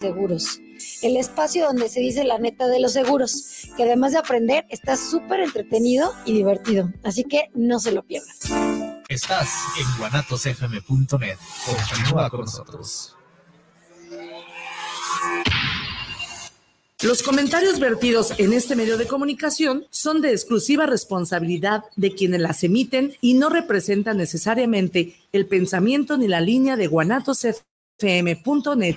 seguros. El espacio donde se dice la neta de los seguros, que además de aprender, está súper entretenido y divertido. Así que no se lo pierdan. Estás en guanatosfm.net. Continúa con nosotros. Los comentarios vertidos en este medio de comunicación son de exclusiva responsabilidad de quienes las emiten y no representan necesariamente el pensamiento ni la línea de guanatosfm.net.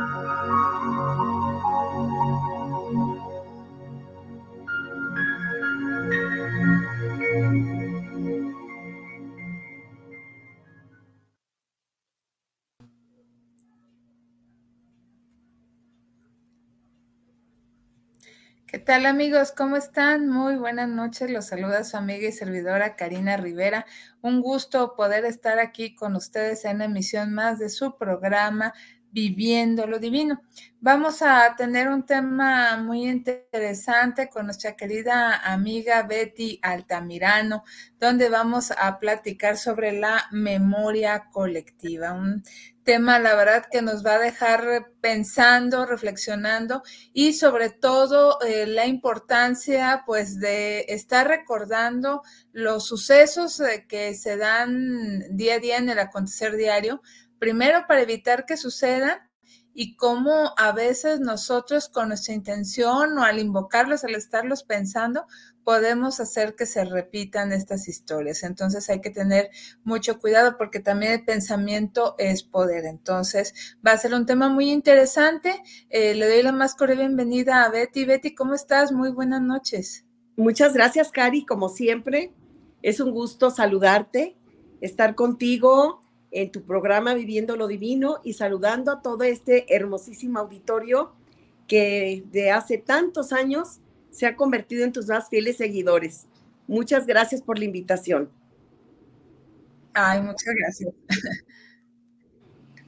¿Qué tal amigos? ¿Cómo están? Muy buenas noches. Los saluda su amiga y servidora Karina Rivera. Un gusto poder estar aquí con ustedes en la emisión más de su programa Viviendo lo Divino. Vamos a tener un tema muy interesante con nuestra querida amiga Betty Altamirano, donde vamos a platicar sobre la memoria colectiva, un tema, la verdad, que nos va a dejar pensando, reflexionando y sobre todo eh, la importancia, pues, de estar recordando los sucesos eh, que se dan día a día en el acontecer diario, primero para evitar que sucedan y cómo a veces nosotros con nuestra intención o al invocarlos, al estarlos pensando, podemos hacer que se repitan estas historias. Entonces hay que tener mucho cuidado porque también el pensamiento es poder. Entonces va a ser un tema muy interesante. Eh, le doy la más cordial bienvenida a Betty. Betty, ¿cómo estás? Muy buenas noches. Muchas gracias, Cari. Como siempre, es un gusto saludarte, estar contigo en tu programa Viviendo lo Divino y saludando a todo este hermosísimo auditorio que de hace tantos años se ha convertido en tus más fieles seguidores. Muchas gracias por la invitación. Ay, muchas gracias.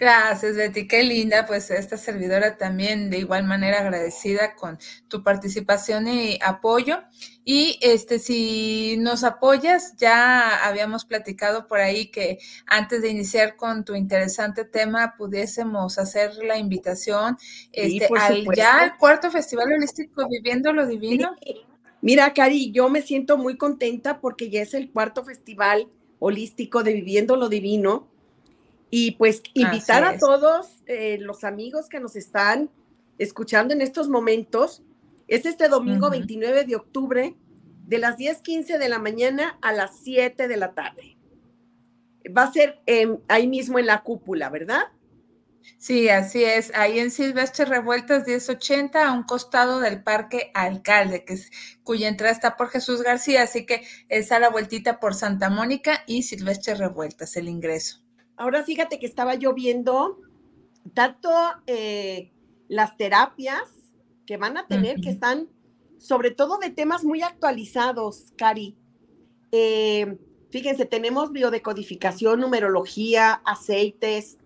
Gracias, Betty. Qué linda, pues esta servidora también de igual manera agradecida con tu participación y apoyo. Y este, si nos apoyas, ya habíamos platicado por ahí que antes de iniciar con tu interesante tema, pudiésemos hacer la invitación este, al ya cuarto Festival Holístico Viviendo lo Divino. Mira, Cari, yo me siento muy contenta porque ya es el cuarto Festival Holístico de Viviendo lo Divino y pues invitar a todos eh, los amigos que nos están escuchando en estos momentos. Es este domingo 29 de octubre de las 10:15 de la mañana a las 7 de la tarde. Va a ser ahí mismo en la cúpula, ¿verdad? Sí, así es. Ahí en Silvestre Revueltas 1080, a un costado del Parque Alcalde, que es, cuya entrada está por Jesús García, así que es a la vueltita por Santa Mónica y Silvestre Revueltas, el ingreso. Ahora fíjate que estaba yo viendo tanto eh, las terapias que van a tener, que están sobre todo de temas muy actualizados, Cari. Eh, fíjense, tenemos biodecodificación, numerología, aceites,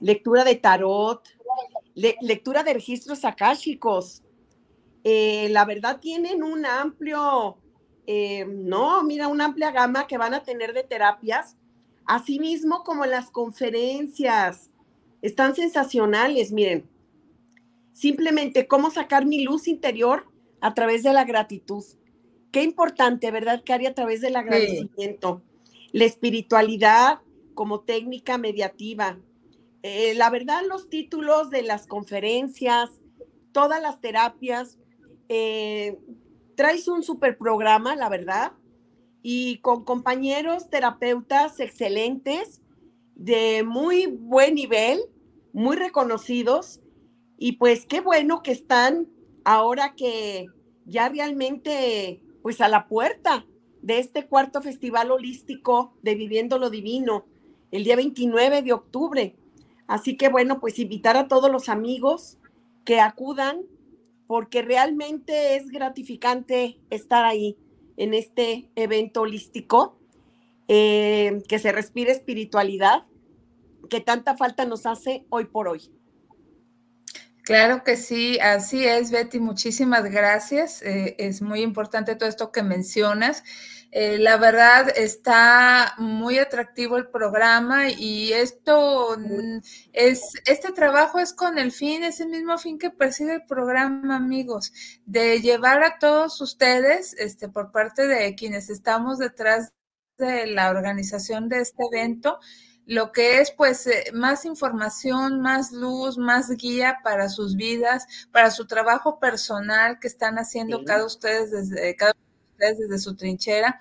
lectura de tarot, lectura de registros akáshicos. Eh, la verdad tienen un amplio, no, mira, una amplia gama que van a tener de terapias Asimismo, como las conferencias, están sensacionales, miren. Simplemente cómo sacar mi luz interior a través de la gratitud. Qué importante, ¿verdad, Cari? A través del agradecimiento. La espiritualidad como técnica mediativa. Eh, la verdad, los títulos de las conferencias, todas las terapias, eh, traes un super programa, la verdad y con compañeros terapeutas excelentes de muy buen nivel, muy reconocidos. Y pues qué bueno que están ahora que ya realmente pues a la puerta de este cuarto festival holístico de Viviendo lo Divino, el día 29 de octubre. Así que bueno, pues invitar a todos los amigos que acudan porque realmente es gratificante estar ahí en este evento holístico, eh, que se respire espiritualidad, que tanta falta nos hace hoy por hoy. Claro que sí, así es, Betty. Muchísimas gracias. Eh, es muy importante todo esto que mencionas. Eh, la verdad está muy atractivo el programa y esto es, este trabajo es con el fin, es el mismo fin que persigue el programa, amigos, de llevar a todos ustedes, este, por parte de quienes estamos detrás de la organización de este evento, lo que es pues eh, más información, más luz, más guía para sus vidas, para su trabajo personal que están haciendo cada ustedes desde cada ustedes desde su trinchera.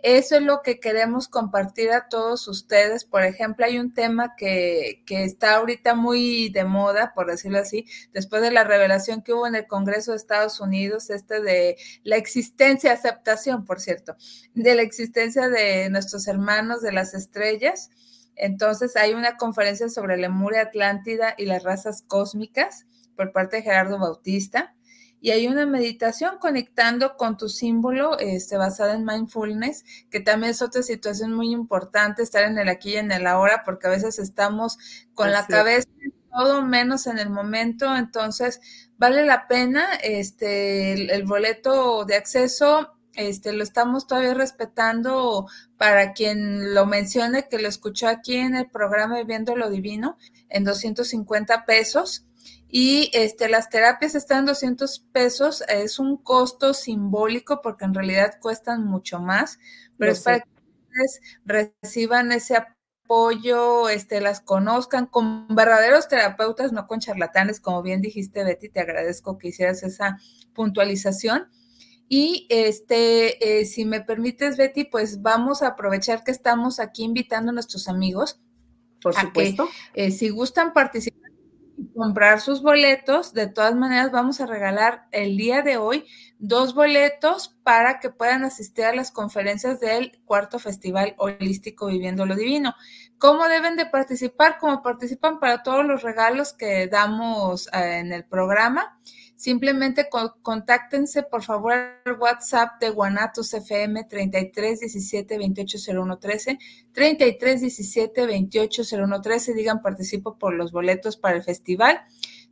Eso es lo que queremos compartir a todos ustedes. Por ejemplo, hay un tema que, que, está ahorita muy de moda, por decirlo así, después de la revelación que hubo en el Congreso de Estados Unidos, este de la existencia, aceptación, por cierto, de la existencia de nuestros hermanos de las estrellas entonces hay una conferencia sobre Lemuria Atlántida y las razas cósmicas por parte de Gerardo Bautista. Y hay una meditación conectando con tu símbolo este, basada en mindfulness, que también es otra situación muy importante, estar en el aquí y en el ahora, porque a veces estamos con la cabeza todo menos en el momento. Entonces, vale la pena este, el boleto de acceso este, lo estamos todavía respetando para quien lo mencione, que lo escuchó aquí en el programa Viviendo lo Divino, en 250 pesos. Y este, las terapias están en 200 pesos, es un costo simbólico porque en realidad cuestan mucho más, pero es para que ustedes reciban ese apoyo, este, las conozcan con verdaderos terapeutas, no con charlatanes, como bien dijiste Betty, te agradezco que hicieras esa puntualización. Y este, eh, si me permites, Betty, pues vamos a aprovechar que estamos aquí invitando a nuestros amigos. Por supuesto. Eh, si gustan participar y comprar sus boletos, de todas maneras vamos a regalar el día de hoy dos boletos para que puedan asistir a las conferencias del cuarto Festival Holístico Viviendo lo Divino. ¿Cómo deben de participar? Como participan para todos los regalos que damos eh, en el programa Simplemente contáctense por favor al WhatsApp de Guanatos FM 33 17 28 01 13, 33 17 28 01 13, digan participo por los boletos para el festival.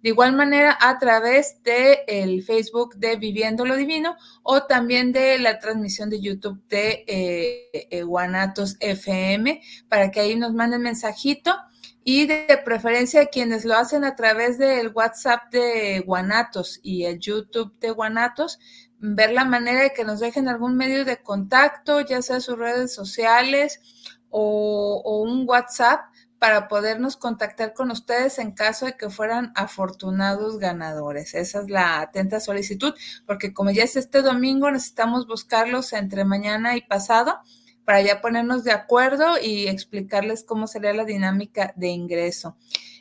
De igual manera, a través de el Facebook de Viviendo lo Divino o también de la transmisión de YouTube de eh, eh, Guanatos FM, para que ahí nos manden mensajito. Y de preferencia quienes lo hacen a través del WhatsApp de Guanatos y el YouTube de Guanatos, ver la manera de que nos dejen algún medio de contacto, ya sea sus redes sociales o un WhatsApp para podernos contactar con ustedes en caso de que fueran afortunados ganadores. Esa es la atenta solicitud, porque como ya es este domingo, necesitamos buscarlos entre mañana y pasado para ya ponernos de acuerdo y explicarles cómo sería la dinámica de ingreso.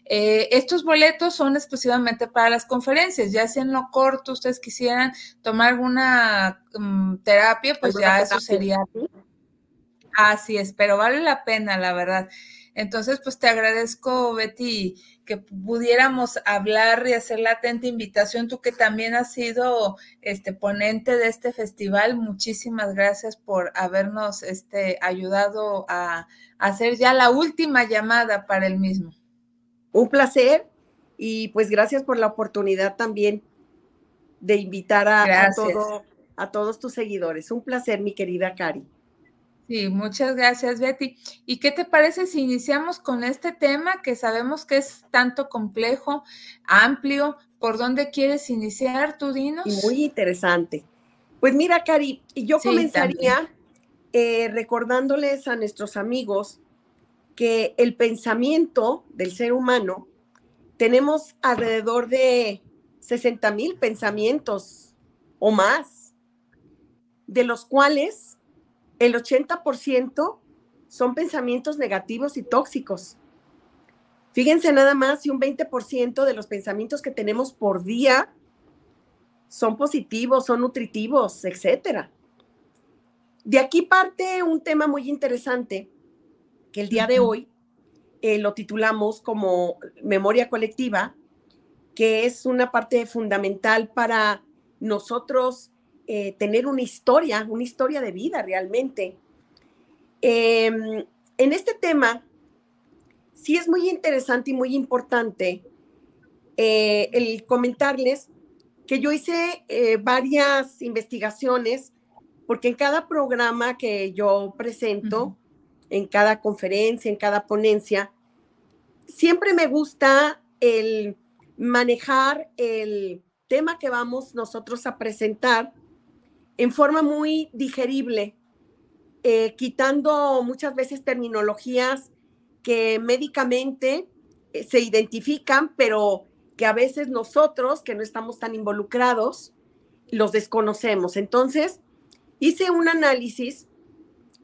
Eh, estos boletos son exclusivamente para las conferencias, ya si en lo corto ustedes quisieran tomar alguna mm, terapia, pues ya eso sería. Así es, pero vale la pena, la verdad. Entonces, pues te agradezco, Betty, que pudiéramos hablar y hacer la atenta invitación. Tú que también has sido este ponente de este festival, muchísimas gracias por habernos este, ayudado a, hacer ya la última llamada para el mismo. Un placer y pues gracias por la oportunidad también de invitar a, todo, a todos tus seguidores. Un placer, mi querida Cari. Sí, muchas gracias, Betty. ¿Y qué te parece si iniciamos con este tema que sabemos que es tanto complejo, amplio? ¿Por dónde quieres iniciar, tú dinos? muy interesante. Pues mira, Cari, yo comenzaría eh, recordándoles a nuestros amigos que el pensamiento del ser humano, tenemos alrededor de 60 mil pensamientos o más, de los cuales el 80% son pensamientos negativos y tóxicos. Fíjense nada más si un 20% de los pensamientos que tenemos por día son positivos, son nutritivos, etcétera. De aquí parte un tema muy interesante que el día de hoy eh, lo titulamos como memoria colectiva, que es una parte fundamental para nosotros eh, tener una historia, una historia de vida realmente. Em, en este tema, sí es muy interesante y muy importante eh, el comentarles que yo hice eh, varias investigaciones, porque en cada programa que yo presento, en cada conferencia, en cada ponencia, siempre me gusta el manejar el tema que vamos nosotros a presentar en forma muy digerible, eh, quitando muchas veces terminologías que médicamente eh, se identifican, pero que a veces nosotros, que no estamos tan involucrados, los desconocemos. Entonces, hice un análisis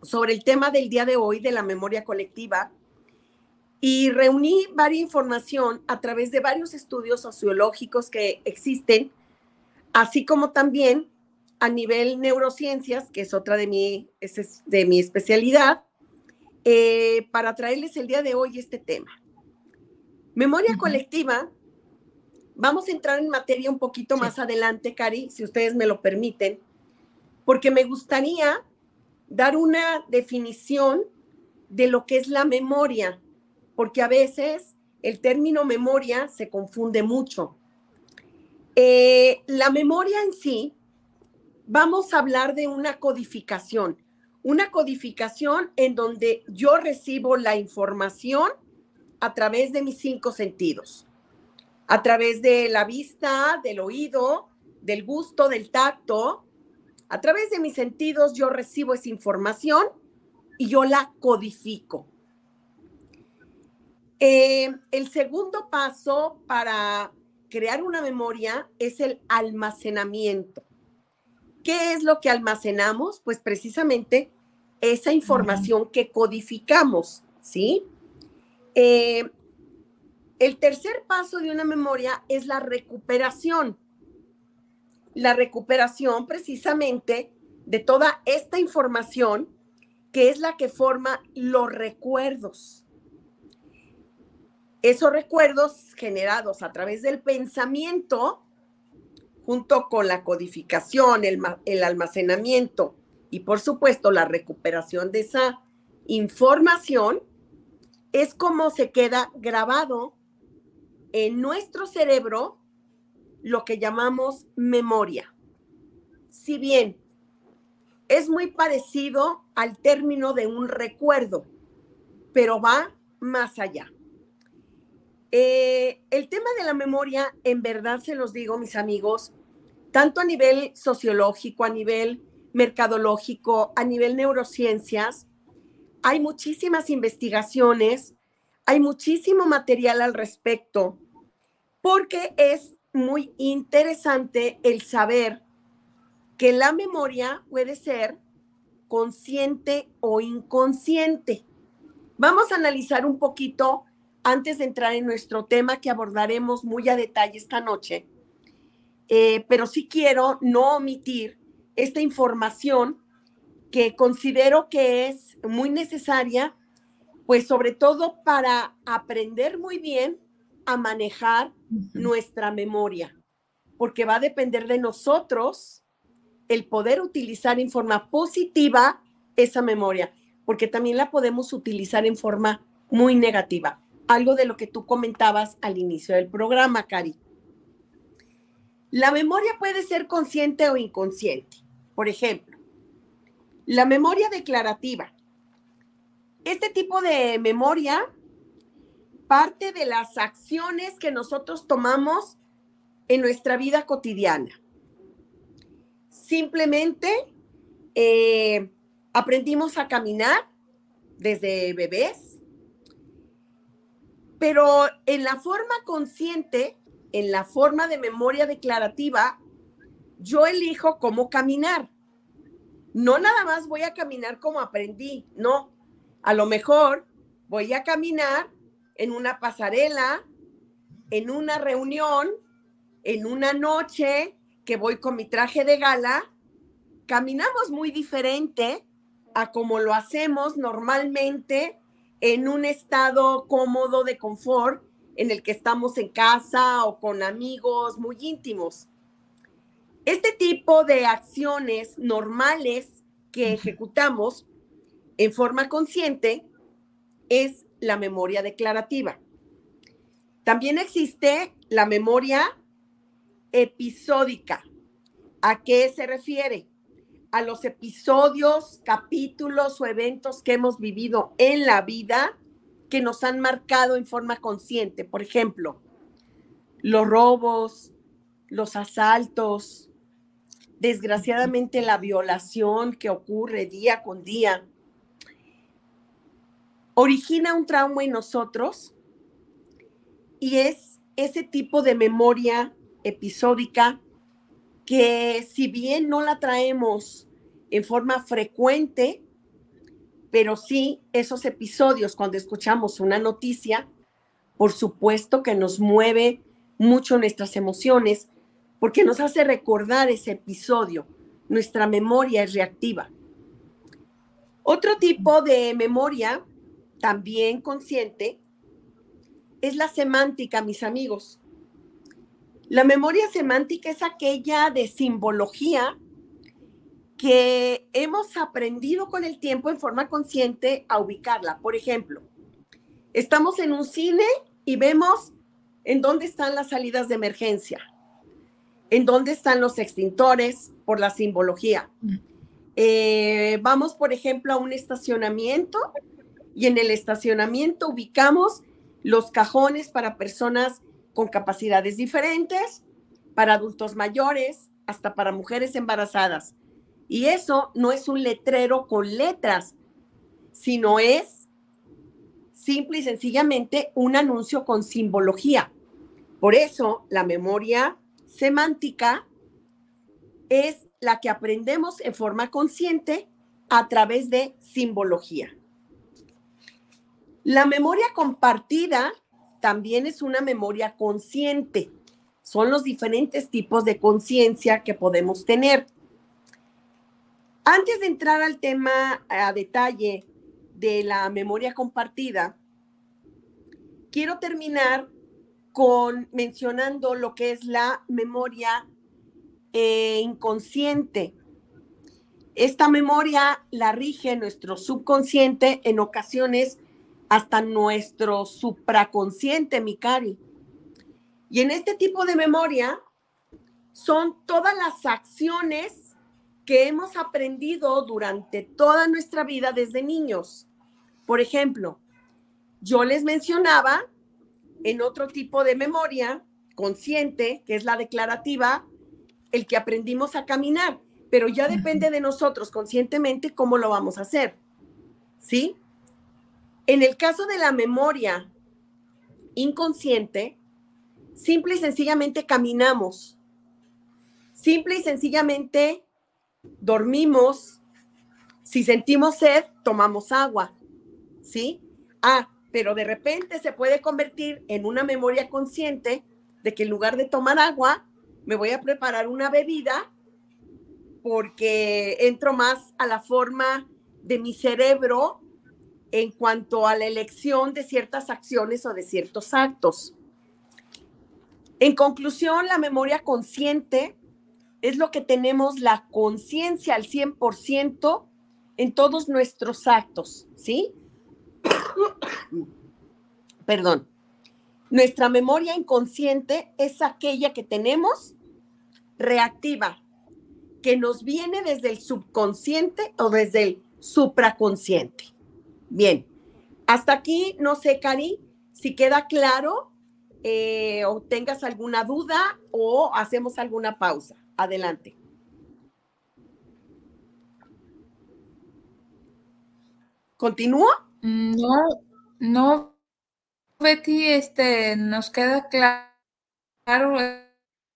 sobre el tema del día de hoy de la memoria colectiva y reuní varias información a través de varios estudios sociológicos que existen, así como también a nivel neurociencias, que es otra de mi, es de mi especialidad, eh, para traerles el día de hoy este tema. Memoria colectiva Vamos a entrar en materia un poquito más adelante, Cari, si ustedes me lo permiten, porque me gustaría dar una definición de lo que es la memoria, porque a veces el término memoria se confunde mucho. Eh, la memoria en sí, vamos a hablar de una codificación, una codificación en donde yo recibo la información a través de mis cinco sentidos a través de la vista, del oído, del gusto, del tacto. A través de mis sentidos yo recibo esa información y yo la codifico. Eh, el segundo paso para crear una memoria es el almacenamiento. ¿Qué es lo que almacenamos? Pues precisamente esa información que codificamos, ¿sí? Eh, el tercer paso de una memoria es la recuperación. La recuperación precisamente de toda esta información que es la que forma los recuerdos. Esos recuerdos generados a través del pensamiento, junto con la codificación, el, almacenamiento y por supuesto la recuperación de esa información, es como se queda grabado en nuestro cerebro lo que llamamos memoria. Si bien es muy parecido al término de un recuerdo, pero va más allá. Eh, el tema de la memoria, en verdad se los digo, mis amigos, tanto a nivel sociológico, a nivel mercadológico, a nivel neurociencias, hay muchísimas investigaciones hay muchísimo material al respecto porque es muy interesante el saber que la memoria puede ser consciente o inconsciente. Vamos a analizar un poquito antes de entrar en nuestro tema que abordaremos muy a detalle esta noche, eh, pero sí quiero no omitir esta información que considero que es muy necesaria pues sobre todo para aprender muy bien a manejar nuestra memoria, porque va a depender de nosotros el poder utilizar en forma positiva esa memoria, porque también la podemos utilizar en forma muy negativa, algo de lo que tú comentabas al inicio del programa, Cari. La memoria puede ser consciente o inconsciente. Por ejemplo, la memoria declarativa este tipo de memoria parte de las acciones que nosotros tomamos en nuestra vida cotidiana. Simplemente eh, aprendimos a caminar desde bebés, pero en la forma consciente, en la forma de memoria declarativa, yo elijo cómo caminar. No nada más voy a caminar como aprendí, no, a lo mejor voy a caminar en una pasarela, en una reunión, en una noche que voy con mi traje de gala. Caminamos muy diferente a como lo hacemos normalmente en un estado cómodo de confort en el que estamos en casa o con amigos muy íntimos. Este tipo de acciones normales que ejecutamos en forma consciente es la memoria declarativa. También existe la memoria episódica. ¿A qué se refiere? A los episodios, capítulos o eventos que hemos vivido en la vida que nos han marcado en forma consciente. Por ejemplo, los robos, los asaltos, desgraciadamente la violación que ocurre día con día, origina un trauma en nosotros y es ese tipo de memoria episódica que si bien no la traemos en forma frecuente, pero sí esos episodios cuando escuchamos una noticia, por supuesto que nos mueve mucho nuestras emociones porque nos hace recordar ese episodio. Nuestra memoria es reactiva. Otro tipo de memoria, también consciente, es la semántica, mis amigos. La memoria semántica es aquella de simbología que hemos aprendido con el tiempo en forma consciente a ubicarla. Por ejemplo, estamos en un cine y vemos en dónde están las salidas de emergencia, en dónde están los extintores por la simbología. Eh, vamos, por ejemplo, a un estacionamiento y en el estacionamiento ubicamos los cajones para personas con capacidades diferentes, para adultos mayores, hasta para mujeres embarazadas. Y eso no es un letrero con letras, sino es simple y sencillamente un anuncio con simbología. Por eso la memoria semántica es la que aprendemos en forma consciente a través de simbología. La memoria compartida también es una memoria consciente. Son los diferentes tipos de conciencia que podemos tener. Antes de entrar al tema a detalle de la memoria compartida, quiero terminar con mencionando lo que es la memoria eh, inconsciente. Esta memoria la rige nuestro subconsciente, en ocasiones hasta nuestro supraconsciente, mi cari. Y en este tipo de memoria son todas las acciones que hemos aprendido durante toda nuestra vida desde niños. Por ejemplo, yo les mencionaba en otro tipo de memoria consciente, que es la declarativa, el que aprendimos a caminar, pero ya depende de nosotros conscientemente cómo lo vamos a hacer. ¿Sí? En el caso de la memoria inconsciente, simple y sencillamente caminamos. Simple y sencillamente dormimos, si sentimos sed, tomamos agua, ¿sí? Ah, pero de repente se puede convertir en una memoria consciente de que en lugar de tomar agua, me voy a preparar una bebida porque entro más a la forma de mi cerebro en cuanto a la elección de ciertas acciones o de ciertos actos. En conclusión, la memoria consciente es lo que tenemos la conciencia al 100% en todos nuestros actos, ¿sí? Perdón. Nuestra memoria inconsciente es aquella que tenemos reactiva, que nos viene desde el subconsciente o desde el supraconsciente. Bien, hasta aquí, no sé, Cari, si queda claro eh, o tengas alguna duda o hacemos alguna pausa. Adelante. ¿Continúa? No, no, Betty, este, nos queda claro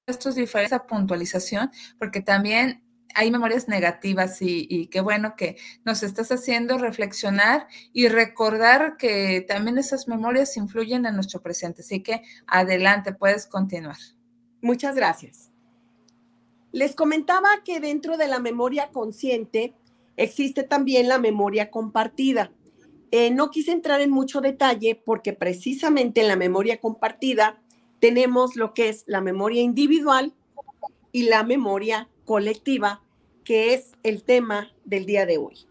estos diferentes puntualización, porque también hay memorias negativas y, qué bueno que nos estás haciendo reflexionar y recordar que también esas memorias influyen en nuestro presente. Así que adelante, puedes continuar. Muchas gracias. Les comentaba que dentro de la memoria consciente existe también la memoria compartida. Eh, no quise entrar en mucho detalle porque precisamente en la memoria compartida tenemos lo que es la memoria individual y la memoria colectiva, que es el tema del día de hoy.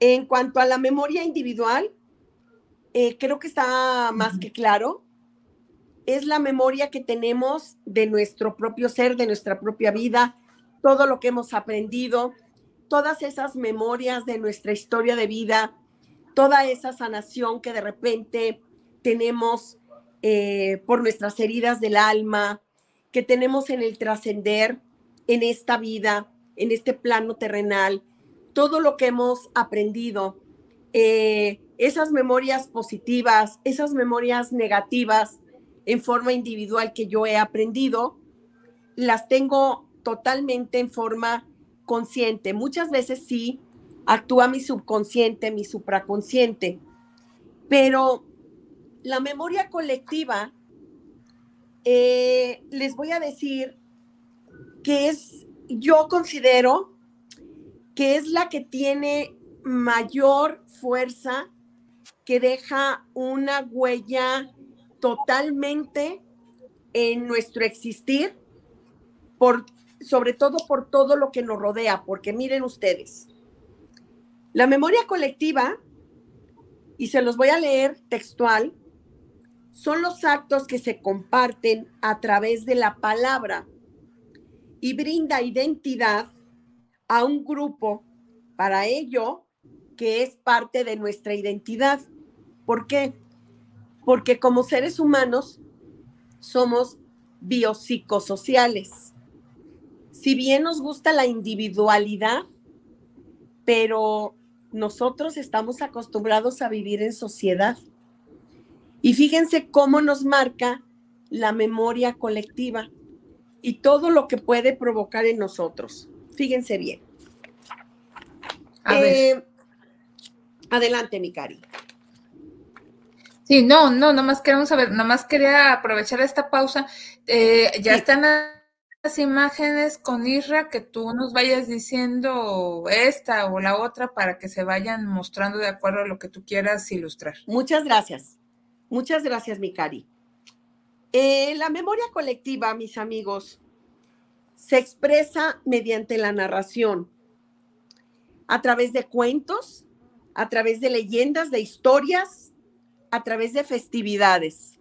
En cuanto a la memoria individual, eh, creo que está más que claro. Es la memoria que tenemos de nuestro propio ser, de nuestra propia vida, todo lo que hemos aprendido, todas esas memorias de nuestra historia de vida, toda esa sanación que de repente tenemos eh, por nuestras heridas del alma, que tenemos en el trascender, en esta vida, en este plano terrenal, todo lo que hemos aprendido, eh, esas memorias positivas, esas memorias negativas en forma individual que yo he aprendido, las tengo totalmente en forma consciente. Muchas veces sí actúa mi subconsciente, mi supraconsciente, pero la memoria colectiva, eh, les voy a decir que es, yo considero que es la que tiene mayor fuerza, que deja una huella totalmente en nuestro existir, por, sobre todo por todo lo que nos rodea, porque miren ustedes, la memoria colectiva, y se los voy a leer textual, son los actos que se comparten a través de la palabra y brinda identidad a un grupo para ello que es parte de nuestra identidad. ¿Por qué? Porque como seres humanos somos biopsicosociales. Si bien nos gusta la individualidad, pero nosotros estamos acostumbrados a vivir en sociedad. Y fíjense cómo nos marca la memoria colectiva y todo lo que puede provocar en nosotros. Fíjense bien. Eh, adelante, mi cari. Sí, no, no, nomás queremos saber, nomás quería aprovechar esta pausa. Eh, ya están las imágenes con Isra que tú nos vayas diciendo esta o la otra para que se vayan mostrando de acuerdo a lo que tú quieras ilustrar. Muchas gracias. Muchas gracias, mi cari. Eh, la memoria colectiva, mis amigos, se expresa mediante la narración, a través de cuentos, a través de leyendas, de historias, a través de festividades.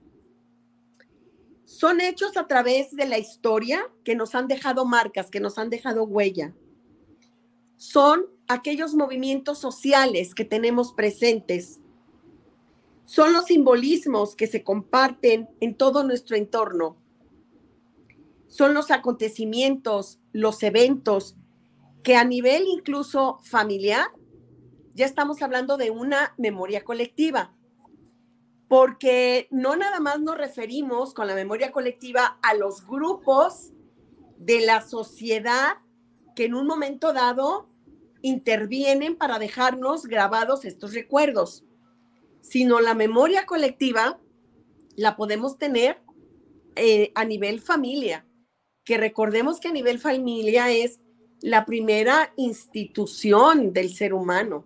Son hechos a través de la historia que nos han dejado marcas, que nos han dejado huella. Son aquellos movimientos sociales que tenemos presentes. Son los simbolismos que se comparten en todo nuestro entorno. Son los acontecimientos, los eventos que a nivel incluso familiar, ya estamos hablando de una memoria colectiva, porque no nada más nos referimos con la memoria colectiva a los grupos de la sociedad que en un momento dado intervienen para dejarnos grabados estos recuerdos, sino la memoria colectiva la podemos tener eh, a nivel familia que recordemos que a nivel familia es la primera institución del ser humano.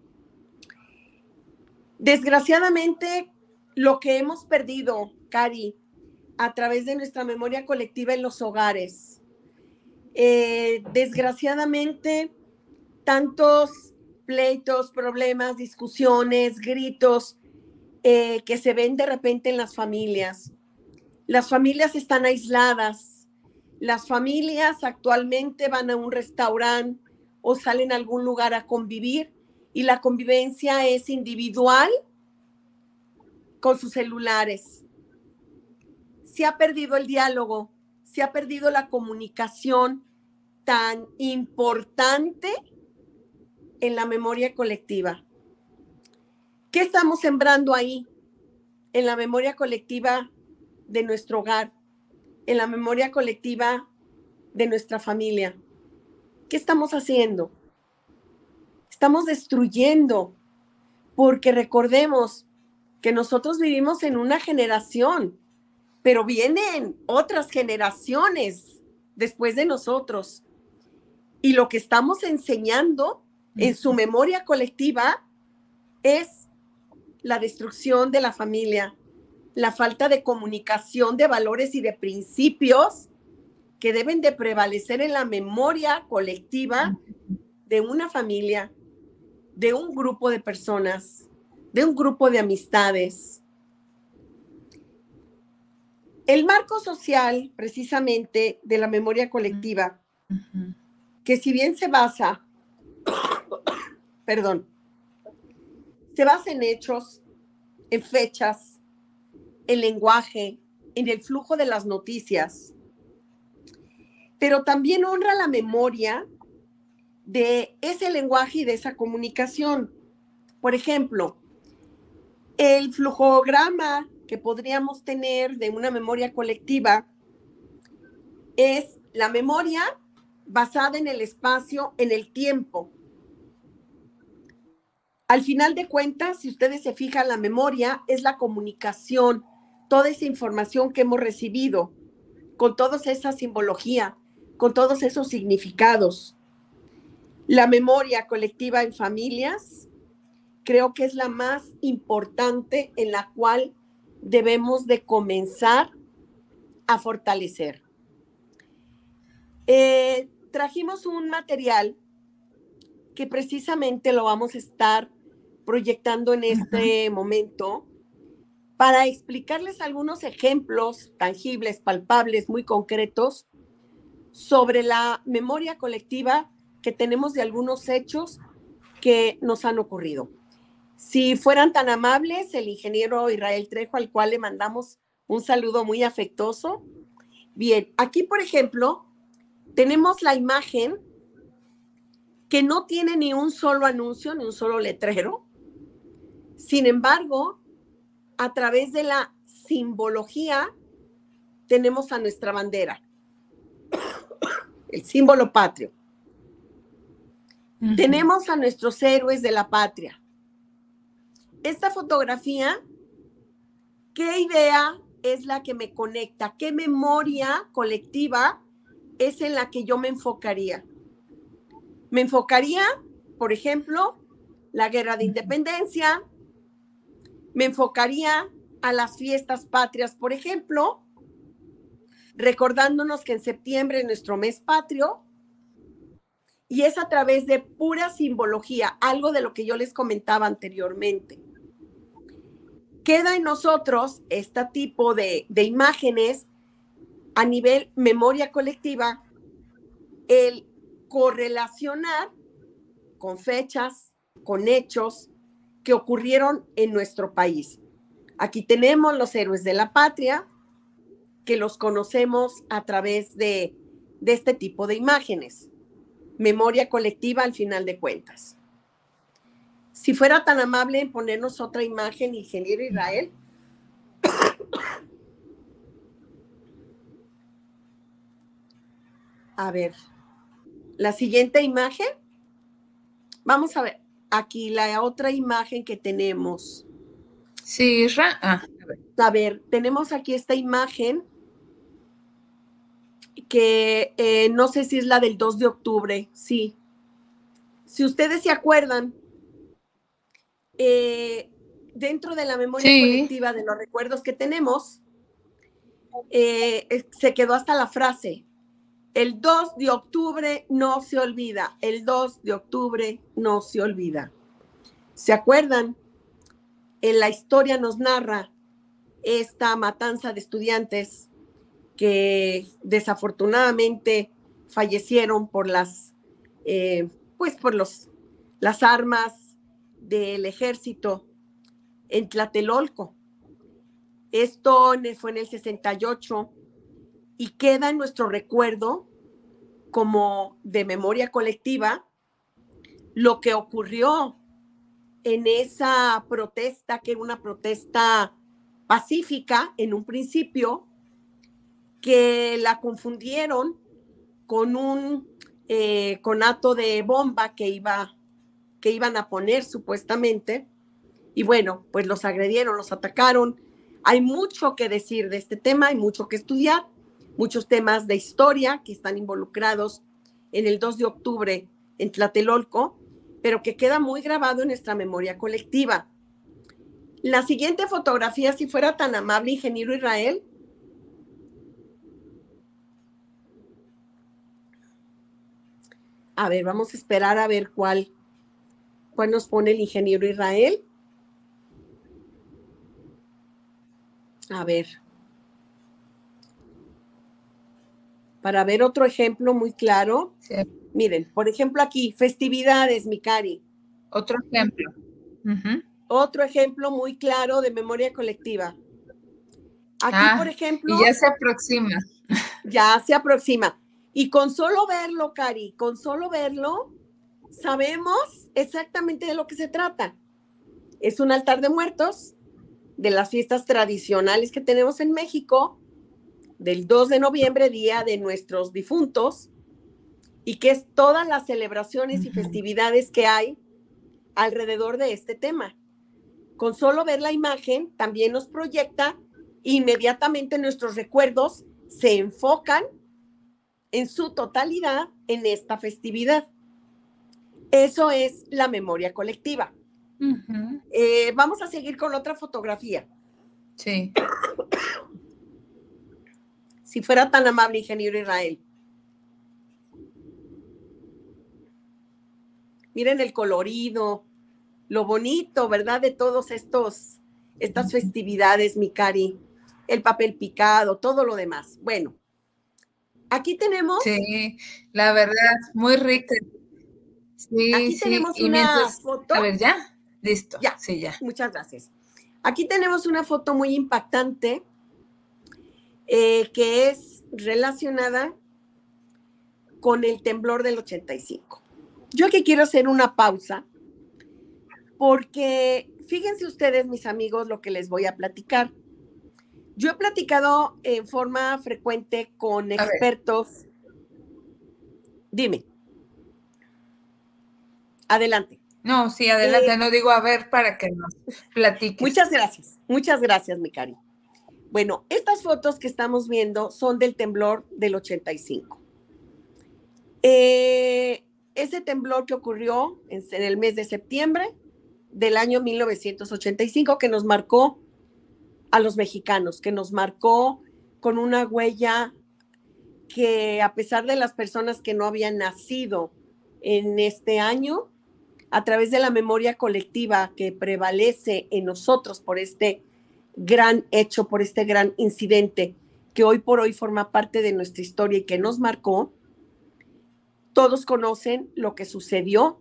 Desgraciadamente, lo que hemos perdido, Cari, a través de nuestra memoria colectiva en los hogares, eh, desgraciadamente, tantos pleitos, problemas, discusiones, gritos eh, que se ven de repente en las familias. Las familias están aisladas, las familias actualmente van a un restaurante o salen a algún lugar a convivir y la convivencia es individual con sus celulares. Se ha perdido el diálogo, se ha perdido la comunicación tan importante en la memoria colectiva. ¿Qué estamos sembrando ahí en la memoria colectiva de nuestro hogar? en la memoria colectiva de nuestra familia. ¿Qué estamos haciendo? Estamos destruyendo, porque recordemos que nosotros vivimos en una generación, pero vienen otras generaciones después de nosotros. Y lo que estamos enseñando en su memoria colectiva es la destrucción de la familia, la falta de comunicación de valores y de principios que deben de prevalecer en la memoria colectiva de una familia, de un grupo de personas, de un grupo de amistades. El marco social, precisamente, de la memoria colectiva, que si bien se basa, perdón, se basa en hechos, en fechas, en lenguaje, en el flujo de las noticias, pero también honra la memoria de ese lenguaje y de esa comunicación. Por ejemplo, el flujograma que podríamos tener de una memoria colectiva es la memoria basada en el espacio, en el tiempo. Al final de cuentas, si ustedes se fijan, la memoria es la comunicación, toda esa información que hemos recibido, con toda esa simbología, con todos esos significados. La memoria colectiva en familias creo que es la más importante en la cual debemos de comenzar a fortalecer. Eh, trajimos un material que precisamente lo vamos a estar proyectando en este momento para explicarles algunos ejemplos tangibles, palpables, muy concretos sobre la memoria colectiva que tenemos de algunos hechos que nos han ocurrido. Si fueran tan amables, el ingeniero Israel Trejo, al cual le mandamos un saludo muy afectuoso. Bien, aquí, por ejemplo, tenemos la imagen que no tiene ni un solo anuncio, ni un solo letrero. Sin embargo, a través de la simbología, tenemos a nuestra bandera, el símbolo patrio. Tenemos a nuestros héroes de la patria. Esta fotografía, ¿qué idea es la que me conecta? ¿Qué memoria colectiva es en la que yo me enfocaría? Me enfocaría, por ejemplo, la guerra de independencia, me enfocaría a las fiestas patrias, por ejemplo, recordándonos que en septiembre es nuestro mes patrio, y es a través de pura simbología, algo de lo que yo les comentaba anteriormente. Queda en nosotros este tipo de, de imágenes a nivel memoria colectiva, el correlacionar con fechas, con hechos que ocurrieron en nuestro país. Aquí tenemos los héroes de la patria, que los conocemos a través de, de este tipo de imágenes. Memoria colectiva al final de cuentas. Si fuera tan amable en ponernos otra imagen, ingeniero Israel. A ver, la siguiente imagen. Vamos a ver, aquí la otra imagen que tenemos. Sí, ah, a, ver. tenemos aquí esta imagen que eh, no sé si es la del 2 de octubre, sí. Si ustedes se acuerdan, eh, dentro de la memoria colectiva de los recuerdos que tenemos, eh, se quedó hasta la frase, el 2 de octubre no se olvida. El 2 de octubre no se olvida. ¿Se acuerdan? En la historia nos narra esta matanza de estudiantes que desafortunadamente fallecieron por las, eh, pues por los, las armas del ejército en Tlatelolco. Esto fue en el 68 y queda en nuestro recuerdo como de memoria colectiva lo que ocurrió en esa protesta, que era una protesta pacífica en un principio, que la confundieron con un eh, conato de bomba que, iba, que iban a poner supuestamente. Y bueno, pues los agredieron, los atacaron. Hay mucho que decir de este tema, hay mucho que estudiar muchos temas de historia que están involucrados en el 2 de octubre en Tlatelolco, pero que queda muy grabado en nuestra memoria colectiva. La siguiente fotografía, si fuera tan amable, ingeniero Israel. A ver, vamos a esperar a ver cuál, cuál nos pone el ingeniero Israel. A ver. Para ver otro ejemplo muy claro. Miren, por ejemplo aquí, festividades, Mikari. Otro ejemplo. Otro ejemplo muy claro de memoria colectiva. Aquí, ah, por ejemplo. Y ya se aproxima. Ya se aproxima. Y con solo verlo, Cari, con solo verlo, sabemos exactamente de lo que se trata. Es un altar de muertos de las fiestas tradicionales que tenemos en México, del 2 de noviembre, día de nuestros difuntos, y que es todas las celebraciones y festividades que hay alrededor de este tema. Con solo ver la imagen, también nos proyecta inmediatamente nuestros recuerdos se enfocan en su totalidad en esta festividad. Eso es la memoria colectiva. Eh, vamos a seguir con otra fotografía. Sí. Si fuera tan amable, ingeniero Israel. Miren el colorido, lo bonito, ¿verdad? De todos estos, estas festividades, mi cari. El papel picado, todo lo demás. Bueno, aquí tenemos. Sí, la verdad, muy rica. Sí, aquí tenemos una foto. A ver, ya. Listo. Ya. Sí, ya. Muchas gracias. Aquí tenemos una foto muy impactante eh, que es relacionada con el temblor del 85. Yo aquí quiero hacer una pausa porque fíjense ustedes, mis amigos, lo que les voy a platicar. Yo he platicado en forma frecuente con expertos. Dime. Adelante. No, sí, adelante, eh, no digo a ver para que nos platique. Muchas gracias, muchas gracias, mi cari. Bueno, estas fotos que estamos viendo son del temblor del 85. Eh, ese temblor que ocurrió en, el mes de septiembre del año 1985 que nos marcó a los mexicanos, que nos marcó con una huella que a pesar de las personas que no habían nacido en este año, a través de la memoria colectiva que prevalece en nosotros por este gran hecho, por este gran incidente que hoy por hoy forma parte de nuestra historia y que nos marcó, todos conocen lo que sucedió,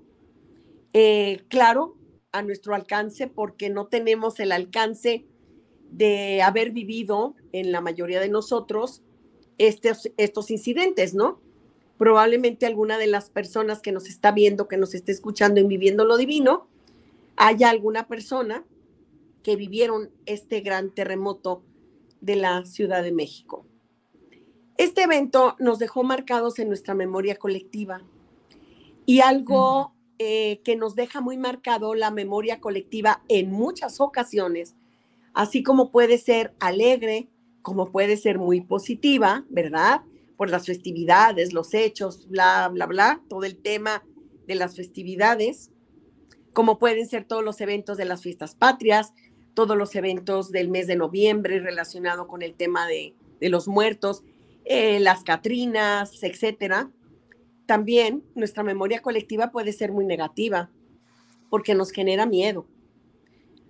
eh, claro, a nuestro alcance, porque no tenemos el alcance de haber vivido en la mayoría de nosotros estos, estos incidentes, ¿no? probablemente alguna de las personas que nos está viendo, que nos esté escuchando en Viviendo lo Divino, haya alguna persona que vivieron este gran terremoto de la Ciudad de México. Este evento nos dejó marcados en nuestra memoria colectiva y algo eh, que nos deja muy marcado la memoria colectiva en muchas ocasiones, así como puede ser alegre, como puede ser muy positiva, ¿verdad? por las festividades, los hechos, bla, bla, bla, todo el tema de las festividades, como pueden ser todos los eventos de las fiestas patrias, todos los eventos del mes de noviembre relacionado con el tema de, los muertos, eh, las Catrinas, etcétera. También nuestra memoria colectiva puede ser muy negativa porque nos genera miedo.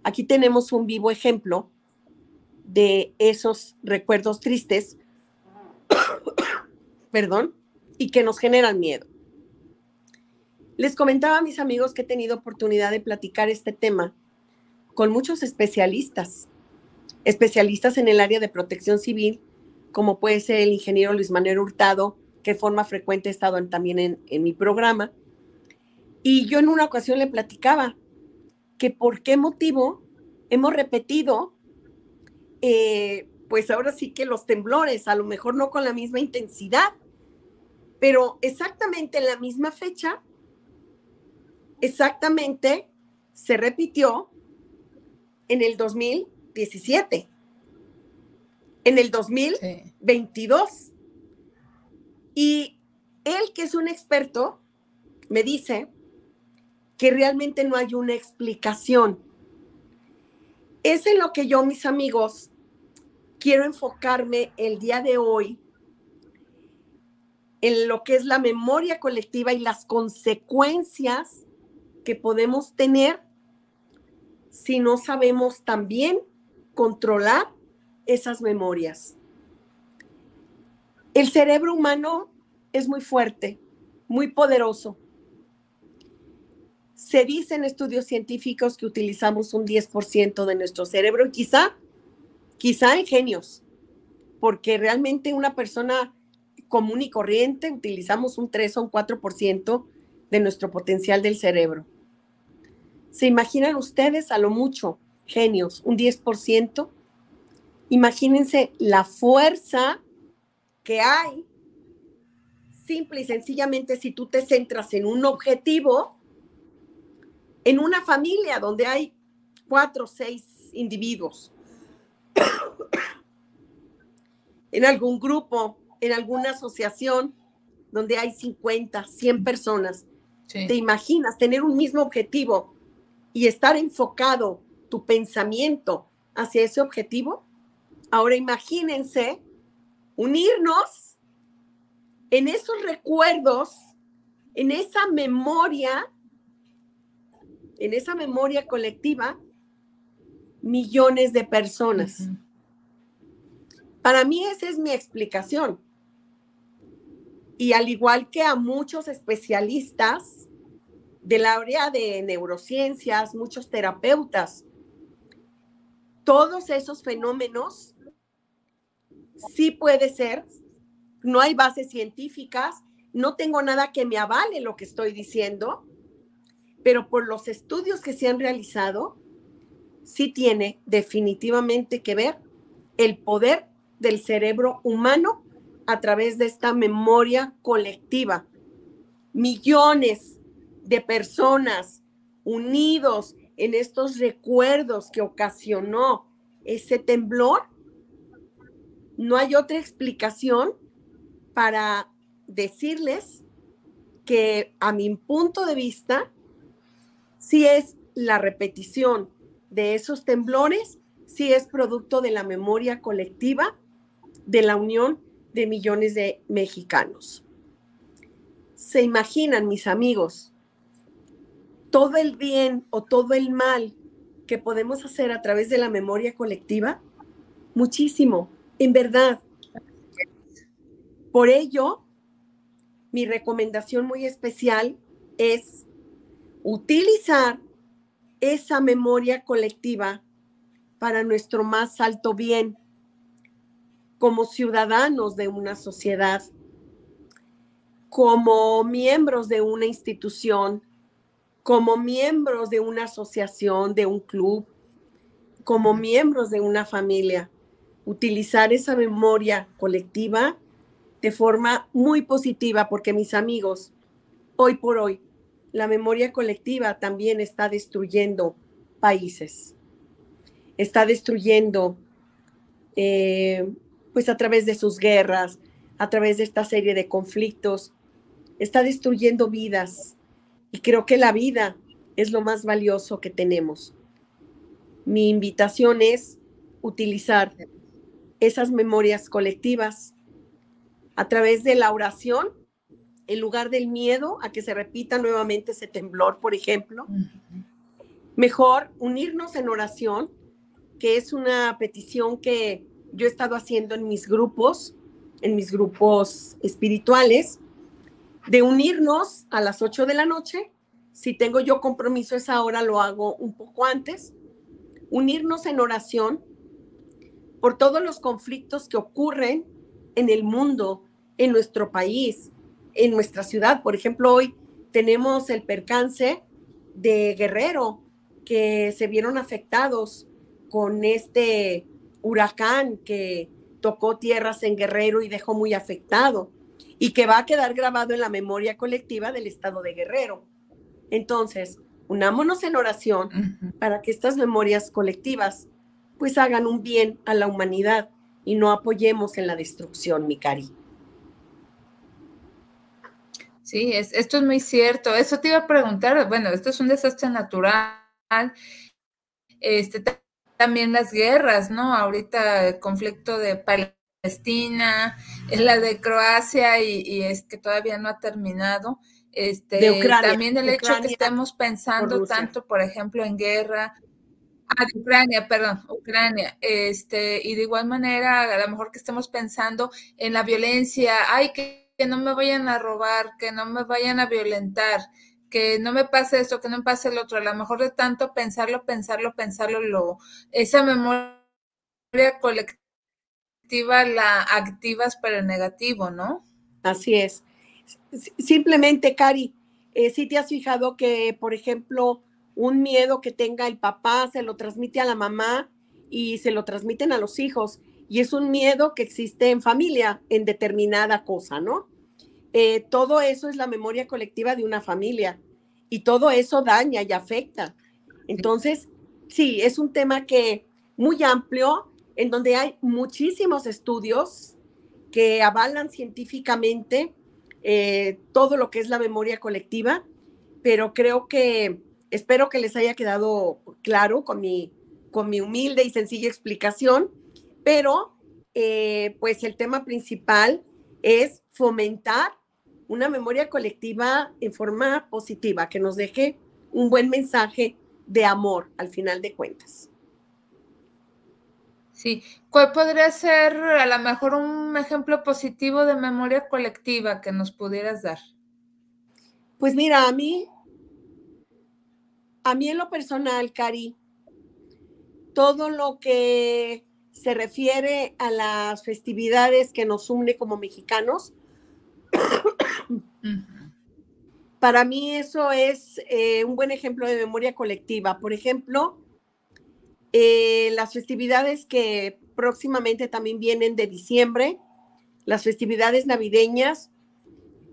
Aquí tenemos un vivo ejemplo de esos recuerdos tristes perdón, y que nos generan miedo. Les comentaba a mis amigos que he tenido oportunidad de platicar este tema con muchos especialistas, especialistas en el área de protección civil, como puede ser el ingeniero Luis Manuel Hurtado, que forma frecuente ha estado también en, mi programa. Y yo en una ocasión le platicaba que por qué motivo hemos repetido eh, pues ahora sí que los temblores, a lo mejor no con la misma intensidad, pero exactamente en la misma fecha, exactamente se repitió en el 2017, en el 2022. Y él, que es un experto, me dice que realmente no hay una explicación. Es en lo que yo, mis amigos, quiero enfocarme el día de hoy en lo que es la memoria colectiva y las consecuencias que podemos tener si no sabemos también controlar esas memorias. El cerebro humano es muy fuerte, muy poderoso. Se dice en estudios científicos que utilizamos un 10% de nuestro cerebro quizá, quizá en genios, porque realmente una persona común y corriente utilizamos un 3 o un 4% de nuestro potencial del cerebro. ¿Se imaginan ustedes a lo mucho genios, un 10%? Imagínense la fuerza que hay, simple y sencillamente si tú te centras en un objetivo, en una familia donde hay cuatro o seis individuos, en algún grupo, en alguna asociación donde hay 50, 100 personas, te imaginas tener un mismo objetivo y estar enfocado tu pensamiento hacia ese objetivo. Ahora imagínense unirnos en esos recuerdos, en esa memoria, en esa memoria colectiva, millones de personas. Para mí esa es mi explicación. Y al igual que a muchos especialistas del área de neurociencias, muchos terapeutas, todos esos fenómenos sí puede ser, no hay bases científicas, no tengo nada que me avale lo que estoy diciendo, pero por los estudios que se han realizado, sí tiene definitivamente que ver el poder del cerebro humano a través de esta memoria colectiva. Millones de personas unidos en estos recuerdos que ocasionó ese temblor, no hay otra explicación para decirles que a mi punto de vista, si es la repetición de esos temblores, si es producto de la memoria colectiva, de la unión de millones de mexicanos. ¿Se imaginan, mis amigos, todo el bien o todo el mal que podemos hacer a través de la memoria colectiva? Muchísimo, en verdad. Por ello, mi recomendación muy especial es utilizar esa memoria colectiva para nuestro más alto bien como ciudadanos de una sociedad, como miembros de una institución, como miembros de una asociación, de un club, como miembros de una familia, utilizar esa memoria colectiva de forma muy positiva, porque mis amigos, hoy por hoy, la memoria colectiva también está destruyendo países, está destruyendo eh, pues a través de sus guerras, a través de esta serie de conflictos, está destruyendo vidas. Y creo que la vida es lo más valioso que tenemos. Mi invitación es utilizar esas memorias colectivas a través de la oración, en lugar del miedo a que se repita nuevamente ese temblor, por ejemplo. Mejor unirnos en oración, que es una petición que yo he estado haciendo en mis grupos, en mis grupos espirituales, de unirnos a las 8 de la noche. Si tengo yo compromiso esa hora, lo hago un poco antes. Unirnos en oración por todos los conflictos que ocurren en el mundo, en nuestro país, en nuestra ciudad. Por ejemplo, hoy tenemos el percance de Guerrero, que se vieron afectados con este huracán que tocó tierras en Guerrero y dejó muy afectado y que va a quedar grabado en la memoria colectiva del estado de Guerrero. Entonces, unámonos en oración para que estas memorias colectivas pues hagan un bien a la humanidad y no apoyemos en la destrucción, mi cari. Sí, es, esto es muy cierto. Eso te iba a preguntar. Bueno, esto es un desastre natural. Este, también las guerras, ¿no? Ahorita el conflicto de Palestina, es la de Croacia y, es que todavía no ha terminado. Este, de Ucrania, también el hecho que estemos pensando tanto, por ejemplo, en guerra, Ah, de Ucrania, perdón, Ucrania. Este, y de igual manera, a lo mejor que estemos pensando en la violencia, ay, que, no me vayan a robar, que no me vayan a violentar, que no me pase esto, que no me pase el otro. A lo mejor de tanto pensarlo, pensarlo, pensarlo, lo, esa memoria colectiva la activas para el negativo, ¿no? Así es. Simplemente, Cari, eh, si te has fijado que, por ejemplo, un miedo que tenga el papá se lo transmite a la mamá y se lo transmiten a los hijos. Y es un miedo que existe en familia, en determinada cosa, ¿no? Eh, todo eso es la memoria colectiva de una familia y todo eso daña y afecta. Entonces, sí, es un tema que muy amplio, en donde hay muchísimos estudios que avalan científicamente eh, todo lo que es la memoria colectiva, pero creo que Espero que les haya quedado claro con mi, con mi humilde y sencilla explicación, pero eh, pues el tema principal es fomentar una memoria colectiva en forma positiva, que nos deje un buen mensaje de amor al final de cuentas. Sí, ¿cuál podría ser a lo mejor un ejemplo positivo de memoria colectiva que nos pudieras dar? Pues mira, a mí a mí en lo personal, Cari, todo lo que se refiere a las festividades que nos une como mexicanos, para mí eso es eh, un buen ejemplo de memoria colectiva. Por ejemplo, eh, las festividades que próximamente también vienen de diciembre, las festividades navideñas,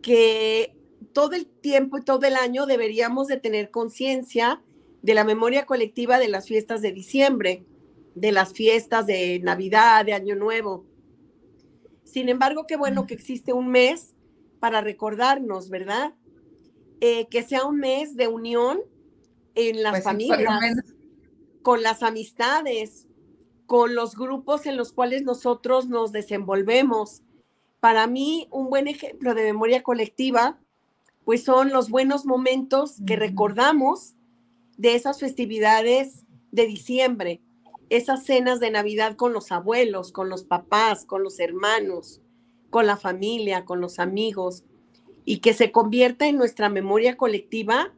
que todo el tiempo y todo el año deberíamos de tener conciencia de la memoria colectiva de las fiestas de diciembre, de las fiestas de Navidad, de Año Nuevo. Sin embargo, qué bueno que existe un mes para recordarnos, ¿verdad? Eh, que sea un mes de unión en las pues familias, con las amistades, con los grupos en los cuales nosotros nos desenvolvemos. Para mí, un buen ejemplo de memoria colectiva pues son los buenos momentos que recordamos de esas festividades de diciembre, esas cenas de Navidad con los abuelos, con los papás, con los hermanos, con la familia, con los amigos, y que se convierta en nuestra memoria colectiva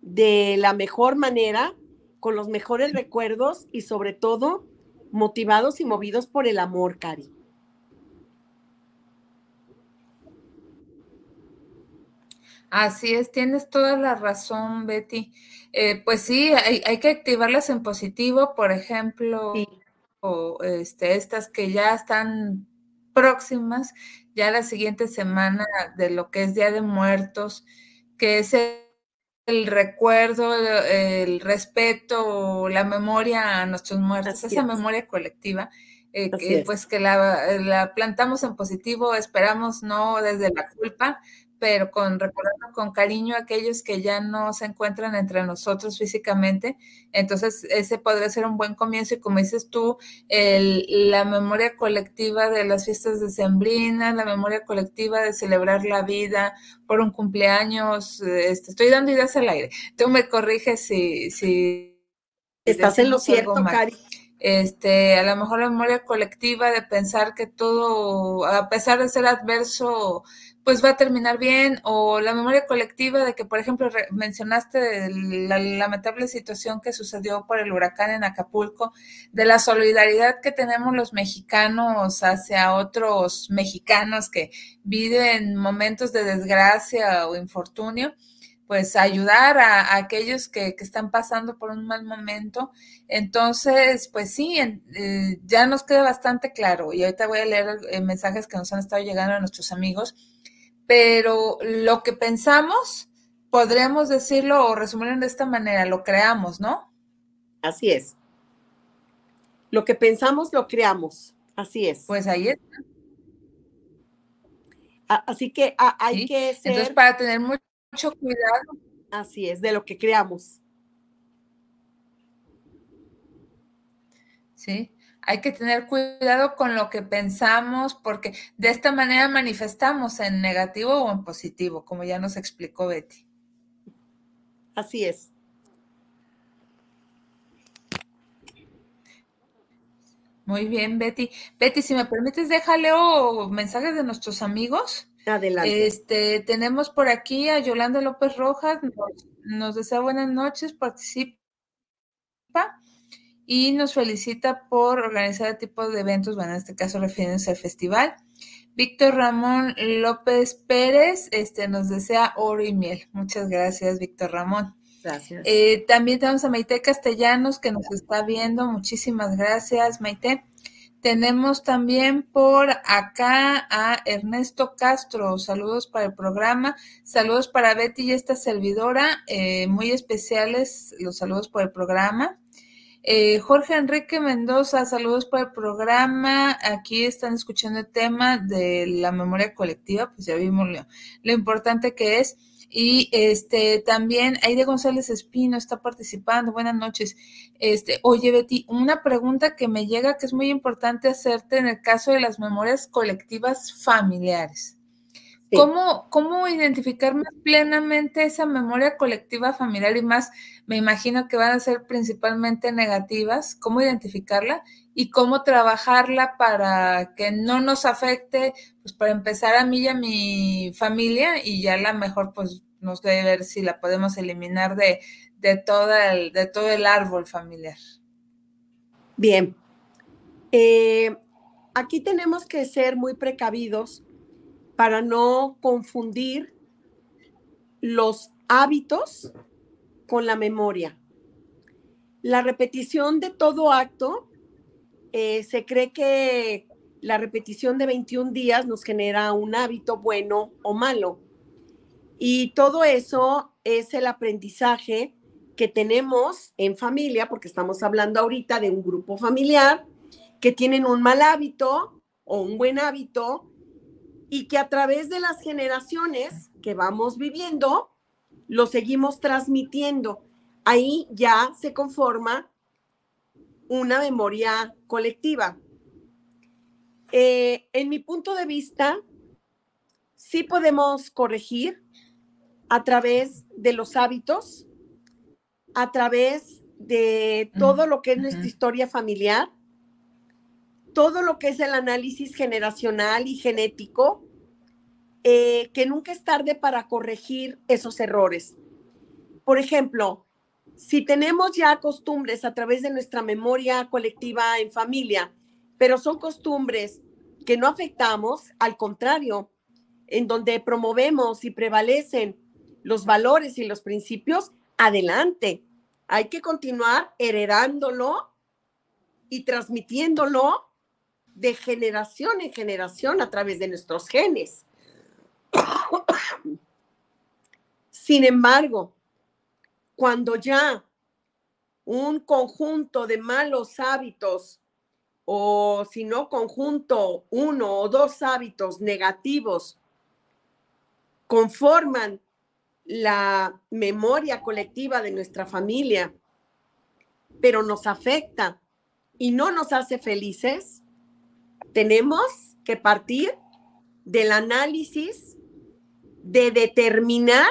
de la mejor manera, con los mejores recuerdos y sobre todo motivados y movidos por el amor, Cari. Así es, tienes toda la razón, Betty. Eh, pues sí, hay, que activarlas en positivo, por ejemplo, o este, estas que ya están próximas, ya la siguiente semana de lo que es Día de Muertos, que es el, recuerdo, el, respeto, la memoria a nuestros muertos, esa memoria colectiva. Eh, que, pues que la, la, plantamos en positivo, esperamos no desde la culpa, pero con recordando con cariño a aquellos que ya no se encuentran entre nosotros físicamente. Entonces, ese podría ser un buen comienzo. Y como dices tú, la memoria colectiva de las fiestas de Sembrina, la memoria colectiva de celebrar la vida por un cumpleaños. Este, estoy dando ideas al aire. Tú me corriges si... si Estás en lo cierto, Cari este, a lo mejor la memoria colectiva de pensar que todo, a pesar de ser adverso, pues va a terminar bien, o la memoria colectiva de que, por ejemplo, mencionaste la, lamentable situación que sucedió por el huracán en Acapulco, de la solidaridad que tenemos los mexicanos hacia otros mexicanos que viven momentos de desgracia o infortunio pues ayudar a, aquellos que, están pasando por un mal momento. Entonces, pues sí, eh, ya nos queda bastante claro y ahorita voy a leer eh, mensajes que nos han estado llegando a nuestros amigos, pero lo que pensamos, podríamos decirlo o resumirlo de esta manera, lo creamos, ¿no? Así es. Lo que pensamos, lo creamos. Así es. Pues ahí está. Así que hay que ser... Entonces, para tener mucho mucho cuidado. Así es, de lo que creamos. Sí, hay que tener cuidado con lo que pensamos porque de esta manera manifestamos en negativo o en positivo, como ya nos explicó Betty. Así es. Muy bien, Betty. Betty, si me permites, déjale o mensajes de nuestros amigos. Adelante. Este, tenemos por aquí a Yolanda López Rojas, nos, desea buenas noches, participa y nos felicita por organizar el tipo de eventos, bueno, en este caso refiriéndose al festival. Víctor Ramón López Pérez este, nos desea oro y miel. Muchas gracias, Víctor Ramón. Gracias. Eh, también tenemos a Maite Castellanos que nos está viendo. Muchísimas gracias, Maite. Tenemos también por acá a Ernesto Castro. Saludos para el programa. Saludos para Betty y esta servidora. Eh, muy especiales los saludos por el programa. Eh, Jorge Enrique Mendoza, saludos por el programa. Aquí están escuchando el tema de la memoria colectiva, pues ya vimos lo importante que es. Y este también Aide González Espino está participando. Buenas noches. Este, oye, Betty, una pregunta que me llega que es muy importante hacerte en el caso de las memorias colectivas familiares. ¿Cómo, ¿Cómo identificar más plenamente esa memoria colectiva familiar y más, me imagino que van a ser principalmente negativas? ¿Cómo identificarla y cómo trabajarla para que no nos afecte, pues para empezar a mí y a mi familia y ya la mejor pues nos debe ver si la podemos eliminar de, de, toda el, de todo el árbol familiar. Bien. Eh, aquí tenemos que ser muy precavidos para no confundir los hábitos con la memoria. La repetición de todo acto eh, se cree que la repetición de 21 días nos genera un hábito bueno o malo. Y todo eso es el aprendizaje que tenemos en familia, porque estamos hablando ahorita de un grupo familiar que tienen un mal hábito o un buen hábito y que a través de las generaciones que vamos viviendo, lo seguimos transmitiendo. Ahí ya se conforma una memoria colectiva. Eh, en mi punto de vista, sí podemos corregir a través de los hábitos, a través de todo lo que es nuestra historia familiar, todo lo que es el análisis generacional y genético, eh, que nunca es tarde para corregir esos errores. Por ejemplo, si tenemos ya costumbres a través de nuestra memoria colectiva en familia, pero son costumbres que no afectamos, al contrario, en donde promovemos y prevalecen los valores y los principios, adelante. Hay que continuar heredándolo y transmitiéndolo de generación en generación a través de nuestros genes. Sin embargo, cuando ya un conjunto de malos hábitos o si no conjunto uno o dos hábitos negativos conforman la memoria colectiva de nuestra familia, pero nos afecta y no nos hace felices, tenemos que partir del análisis de determinar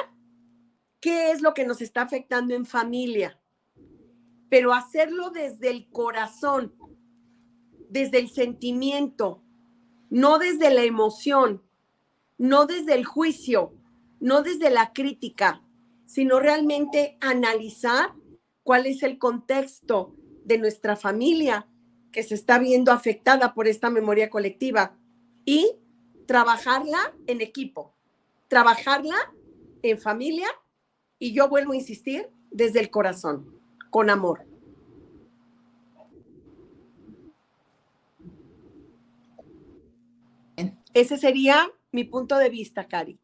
qué es lo que nos está afectando en familia, pero hacerlo desde el corazón, desde el sentimiento, no desde la emoción, no desde el juicio, no desde la crítica, sino realmente analizar cuál es el contexto de nuestra familia que se está viendo afectada por esta memoria colectiva y trabajarla en equipo, trabajarla en familia y yo vuelvo a insistir desde el corazón, con amor. Ese sería mi punto de vista, Cari.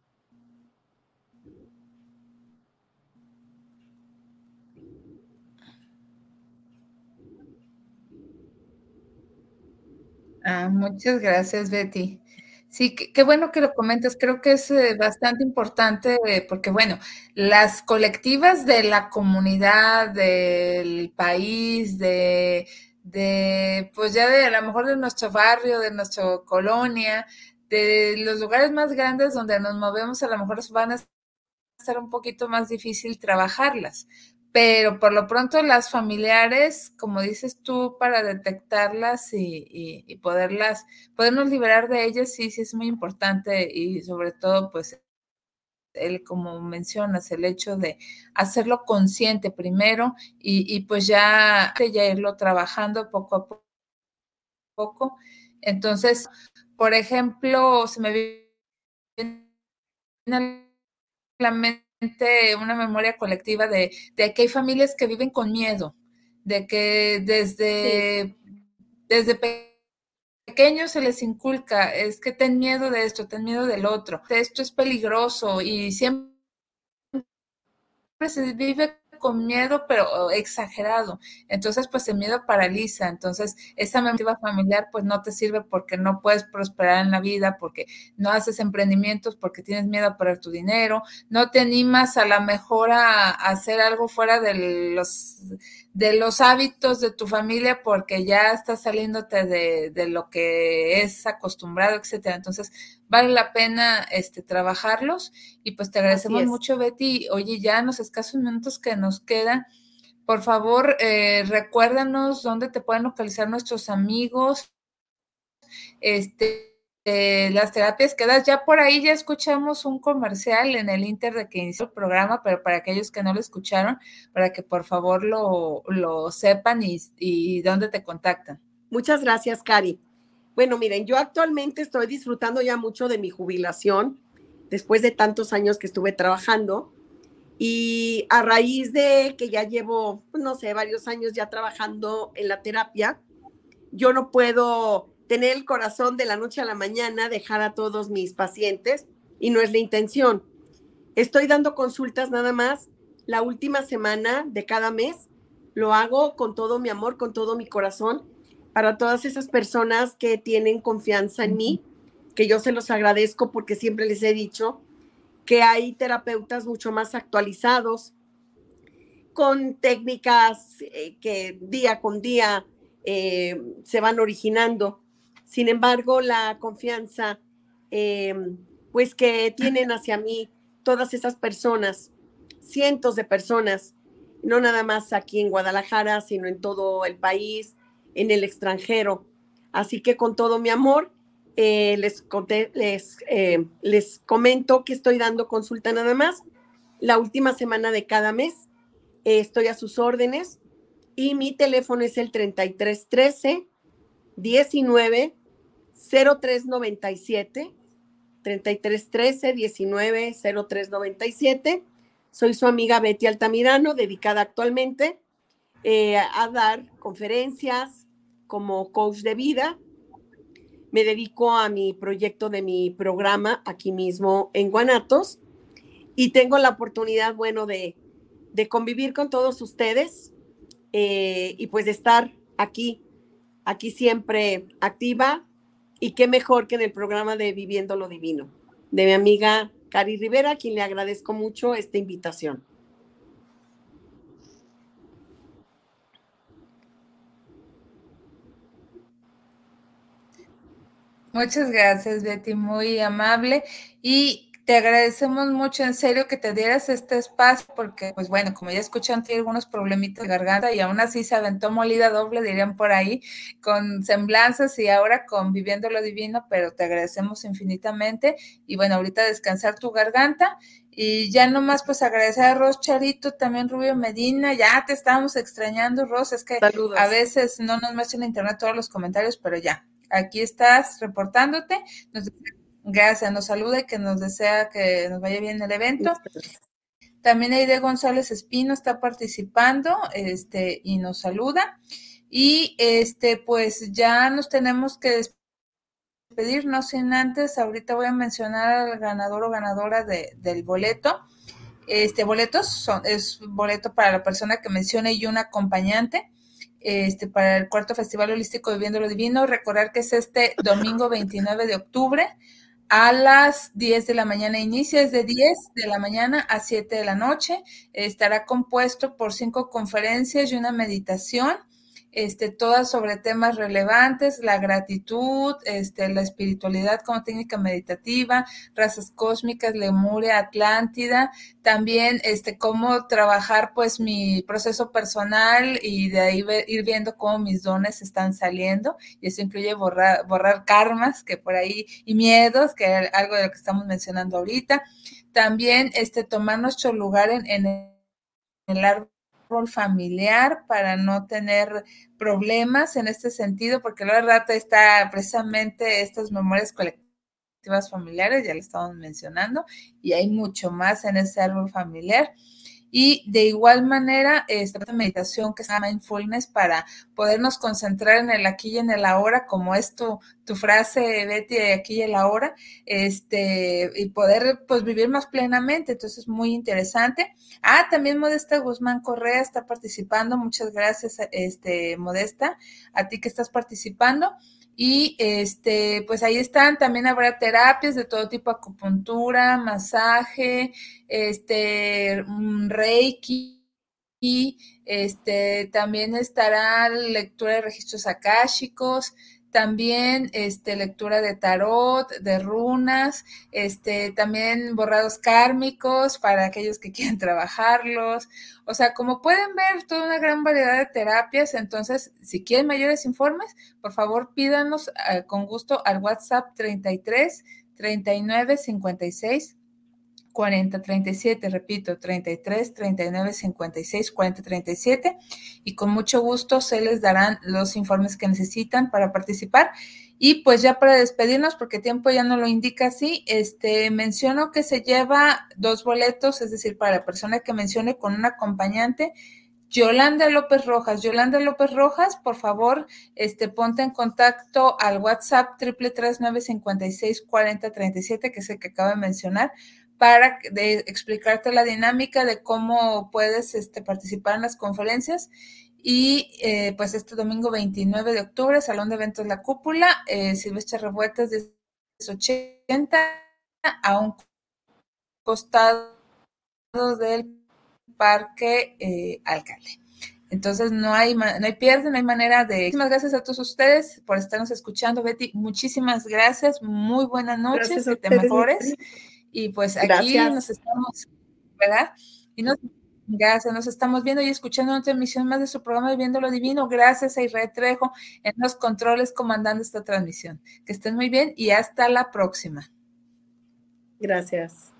Ah, muchas gracias, Betty. Sí, qué, bueno que lo comentas. Creo que es eh, bastante importante eh, porque, bueno, las colectivas de la comunidad, del país, de, de, pues ya de a lo mejor de nuestro barrio, de nuestra colonia, de los lugares más grandes donde nos movemos, a lo mejor van a estar un poquito más difícil trabajarlas. Pero por lo pronto las familiares, como dices tú, para detectarlas y, y poderlas, podernos liberar de ellas, sí, sí es muy importante y sobre todo, pues el, como mencionas, el hecho de hacerlo consciente primero y, pues ya, ya irlo trabajando poco a poco. Entonces, por ejemplo, se me viene la mente una memoria colectiva de, de que hay familias que viven con miedo, de que desde, desde pequeños se les inculca, es que ten miedo de esto, ten miedo del otro, esto es peligroso y siempre se vive con miedo, pero exagerado. Entonces, pues el miedo paraliza. Entonces, esa memoria familiar, pues no te sirve porque no puedes prosperar en la vida, porque no haces emprendimientos, porque tienes miedo a perder tu dinero, no te animas a la mejor a, hacer algo fuera de los de los hábitos de tu familia porque ya estás saliéndote de, de lo que es acostumbrado, etcétera. Entonces, vale la pena este, trabajarlos y pues te agradecemos mucho, Betty. Oye, ya en los escasos minutos que nos quedan, por favor, eh, recuérdanos dónde te pueden localizar nuestros amigos, este, eh, las terapias que das. Ya por ahí ya escuchamos un comercial en el Inter de que inició el programa, pero para aquellos que no lo escucharon, para que por favor lo, lo sepan y, y dónde te contactan. Muchas gracias, Cari. Bueno, miren, yo actualmente estoy disfrutando ya mucho de mi jubilación, después de tantos años que estuve trabajando. Y a raíz de que ya llevo, pues, no sé, varios años ya trabajando en la terapia, yo no puedo tener el corazón de la noche a la mañana, dejar a todos mis pacientes, y no es la intención. Estoy dando consultas nada más la última semana de cada mes. Lo hago con todo mi amor, con todo mi corazón para todas esas personas que tienen confianza en mí, que yo se los agradezco porque siempre les he dicho que hay terapeutas mucho más actualizados, con técnicas eh, que día con día eh, se van originando. Sin embargo, la confianza, eh, pues que tienen hacia mí todas esas personas, cientos de personas, no nada más aquí en Guadalajara, sino en todo el país, en el extranjero. Así que con todo mi amor, eh, les, les, eh, les comento que estoy dando consulta nada más. La última semana de cada mes eh, estoy a sus órdenes y mi teléfono es el 3313 19 0397 3313 19 0397. Soy su amiga Betty Altamirano, dedicada actualmente a dar conferencias, como coach de vida. Me dedico a mi proyecto de mi programa aquí mismo en Guanatos y tengo la oportunidad, bueno, de, convivir con todos ustedes eh, y pues de estar aquí, aquí siempre activa y qué mejor que en el programa de Viviendo lo Divino, de mi amiga Cari Rivera, a quien le agradezco mucho esta invitación. Muchas gracias, Betty, muy amable. Y te agradecemos mucho, en serio, que te dieras este espacio, porque, pues bueno, como ya escuchan, tiene algunos problemitas de garganta y aún así se aventó molida doble, dirían por ahí, con semblanzas y ahora con Viviendo lo Divino, pero te agradecemos infinitamente. Y bueno, ahorita descansar tu garganta. Y ya nomás, pues agradecer a Ros Charito, también Rubio Medina, ya te estábamos extrañando, Ros, es que a veces no nos muestran en internet todos los comentarios, pero ya, aquí estás reportándote. Gracias, nos saluda y que nos desea que nos vaya bien el evento. También Aide González Espino está participando este, y nos saluda. Y este, pues ya nos tenemos que despedir, no sin antes, ahorita voy a mencionar al ganador o ganadora de, del boleto. Este boletos son, es boleto para la persona que mencione y un acompañante este, para el cuarto Festival Holístico Viviendo lo Divino. Recordar que es este domingo 29 de octubre a las 10 de la mañana. Inicia desde 10 de la mañana a 7 de la noche. Estará compuesto por cinco conferencias y una meditación. Este, todas sobre temas relevantes, la gratitud, este, la espiritualidad como técnica meditativa, razas cósmicas, Lemuria, Atlántida, también este, cómo trabajar pues mi proceso personal y de ahí ir viendo cómo mis dones están saliendo, y eso incluye borrar, borrar karmas que por ahí, y miedos, que es algo de lo que estamos mencionando ahorita, también este, tomar nuestro lugar en, en el árbol familiar para no tener problemas en este sentido, porque luego rato está precisamente estas memorias colectivas familiares, ya lo estamos mencionando, y hay mucho más en ese árbol familiar. Y de igual manera, esta meditación que se llama mindfulness para podernos concentrar en el aquí y en el ahora, como es tu, tu frase, Betty, de aquí y el ahora, este, y poder pues vivir más plenamente. Entonces, muy interesante. Ah, también Modesta Guzmán Correa está participando. Muchas gracias, este, Modesta, a ti que estás participando. Y este, pues ahí están, también habrá terapias de todo tipo, acupuntura, masaje, este, mm, reiki, este, también estará lectura de registros akáshicos, también este, lectura de tarot, de runas, este, también borrados kármicos para aquellos que quieran trabajarlos. O sea, como pueden ver, toda una gran variedad de terapias. Entonces, si quieren mayores informes, por favor pídanos eh, con gusto al WhatsApp 33 39 56 40 37, repito, 33 39 56 40 37 y con mucho gusto se les darán los informes que necesitan para participar. Y pues ya para despedirnos, porque tiempo ya no lo indica así, este menciono que se lleva dos boletos, es decir, para la persona que mencione con un acompañante, Yolanda López Rojas. Yolanda López Rojas, por favor, este, ponte en contacto al WhatsApp triple tres nueve cincuenta y seis cuarenta treinta y siete, que es el que acabo de mencionar, para de explicarte la dinámica de cómo puedes este, participar en las conferencias. Y eh, pues este domingo 29 de octubre, Salón de Eventos La Cúpula, eh, Silvestre Revueltas de 80 a un costado del Parque eh, Alcalde. Entonces no hay, no hay pierde, no hay manera de... Muchísimas gracias a todos ustedes por estarnos escuchando, Betty. Muchísimas gracias, muy buenas noches, que te mejores. Y pues aquí nos estamos, ¿verdad? Y nos, gracias, nos estamos viendo y escuchando otra emisión más de su programa Viviendo lo Divino. Gracias a Israel Trejo en los controles comandando esta transmisión. Que estén muy bien y hasta la próxima. Gracias.